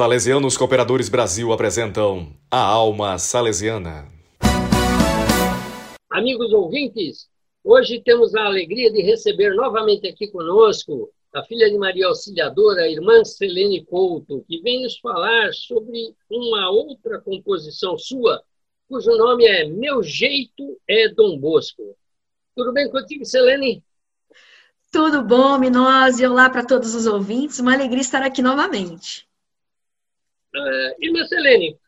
Salesianos Cooperadores Brasil apresentam A Alma Salesiana. Amigos ouvintes, hoje temos a alegria de receber novamente aqui conosco a filha de Maria Auxiliadora, a irmã Selene Couto, que vem nos falar sobre uma outra composição sua, cujo nome é Meu Jeito é Dom Bosco. Tudo bem contigo, Selene? Tudo bom, Minose? Olá para todos os ouvintes. Uma alegria estar aqui novamente. Uh, irmã Selene,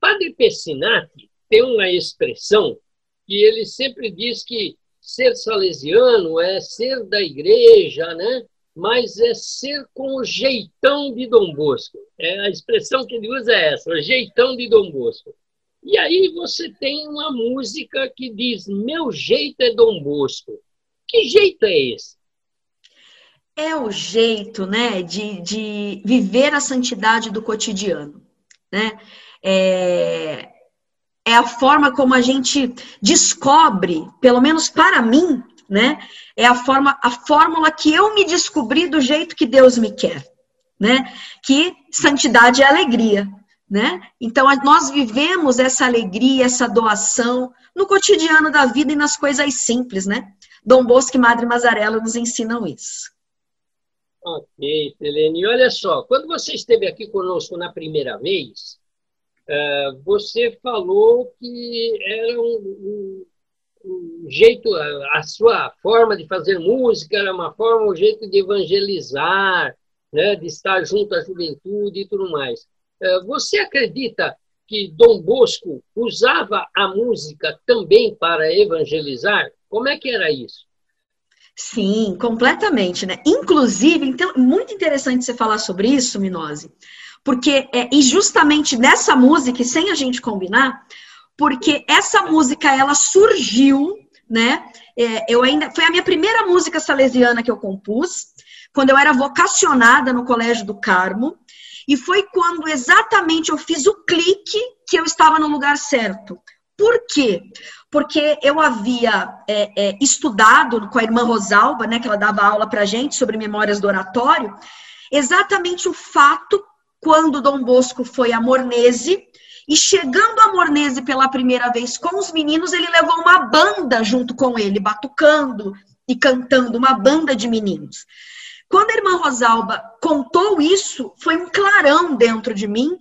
Padre Pessinati tem uma expressão que ele sempre diz que ser salesiano é ser da igreja, né? mas é ser com o jeitão de Dom Bosco. É, a expressão que ele usa é essa, o jeitão de Dom Bosco. E aí você tem uma música que diz: Meu jeito é Dom Bosco. Que jeito é esse? É o jeito, né, de, de viver a santidade do cotidiano, né? É, é a forma como a gente descobre, pelo menos para mim, né? É a forma, a fórmula que eu me descobri do jeito que Deus me quer, né? Que santidade é alegria, né? Então nós vivemos essa alegria, essa doação no cotidiano da vida e nas coisas simples, né? Dom Bosco e Madre Mazarela nos ensinam isso. Ok, Helene. E olha só, quando você esteve aqui conosco na primeira vez, uh, você falou que era um, um, um, jeito, a sua forma de fazer música era uma forma, um jeito de evangelizar, né, de estar junto à juventude e tudo mais. Uh, você acredita que Dom Bosco usava a música também para evangelizar? Como é que era isso? Sim, completamente, né? Inclusive, então, muito interessante você falar sobre isso, Minose, porque é, e justamente nessa música, sem a gente combinar, porque essa música ela surgiu, né? É, eu ainda foi a minha primeira música salesiana que eu compus quando eu era vocacionada no Colégio do Carmo e foi quando exatamente eu fiz o clique que eu estava no lugar certo. Por quê? Porque eu havia é, é, estudado com a irmã Rosalba, né, que ela dava aula para gente sobre memórias do oratório, exatamente o fato quando Dom Bosco foi a Mornese, e chegando a Mornese pela primeira vez com os meninos, ele levou uma banda junto com ele, batucando e cantando, uma banda de meninos. Quando a irmã Rosalba contou isso, foi um clarão dentro de mim,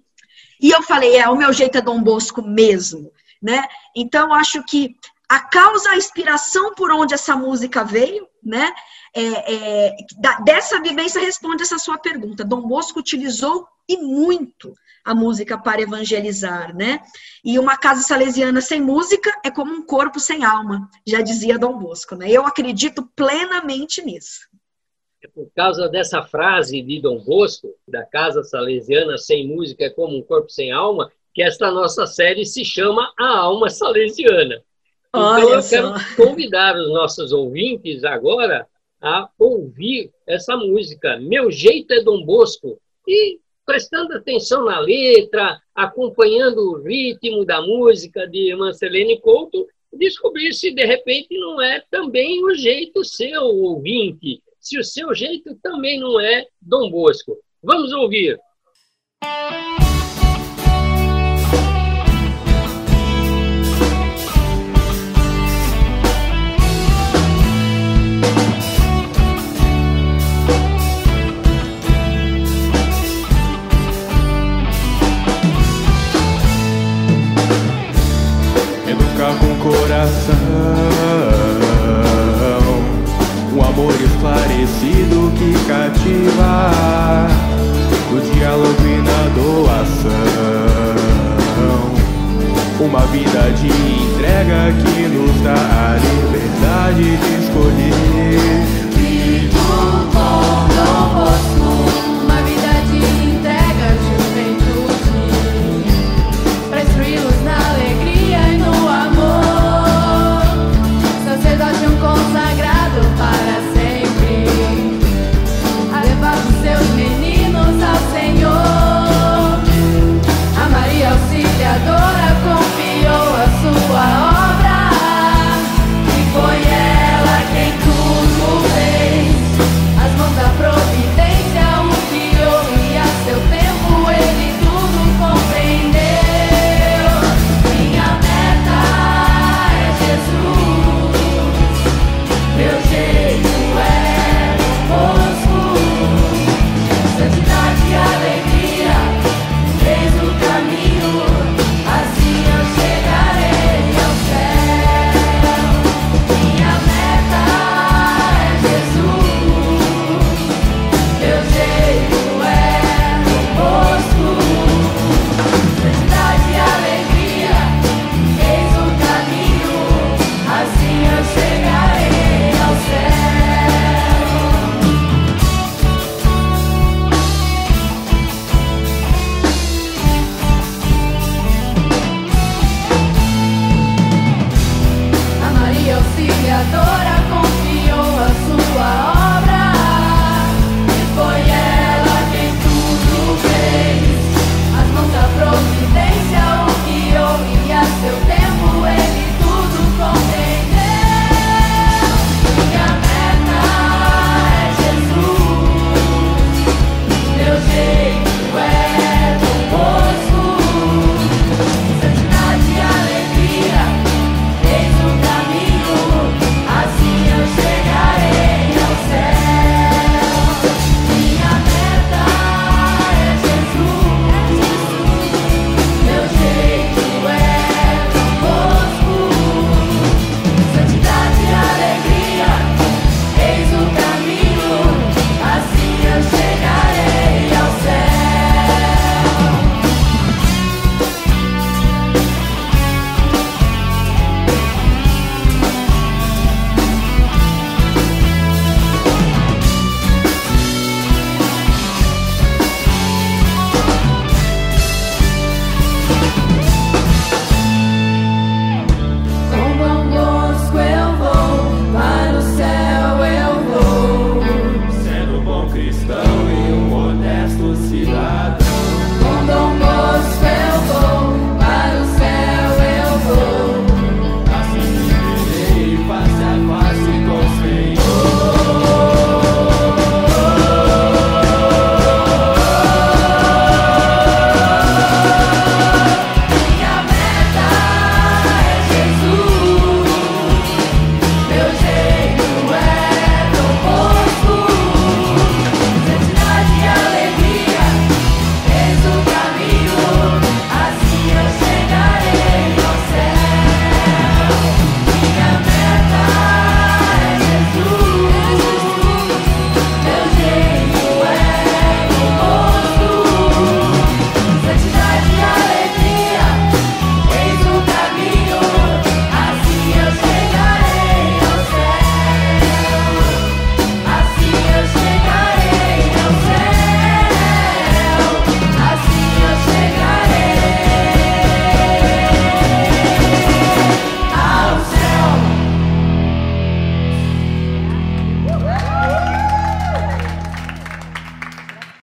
e eu falei: é, o meu jeito é Dom Bosco mesmo né? Então, acho que a causa, a inspiração por onde essa música veio, né? É, é, da, dessa vivência responde essa sua pergunta. Dom Bosco utilizou e muito a música para evangelizar, né? E uma casa salesiana sem música é como um corpo sem alma, já dizia Dom Bosco, né? Eu acredito plenamente nisso. É por causa dessa frase de Dom Bosco, da casa salesiana sem música é como um corpo sem alma, que esta nossa série se chama A Alma Salesiana. Então, Olha eu só. quero convidar os nossos ouvintes agora a ouvir essa música. Meu Jeito é Dom Bosco. E prestando atenção na letra, acompanhando o ritmo da música de Marcelene Couto, descobrir se de repente não é também o jeito seu, ouvinte, se o seu jeito também não é Dom Bosco. Vamos ouvir. Música cativar o diálogo e na doação. Uma vida de entrega que nos dá a liberdade de escolher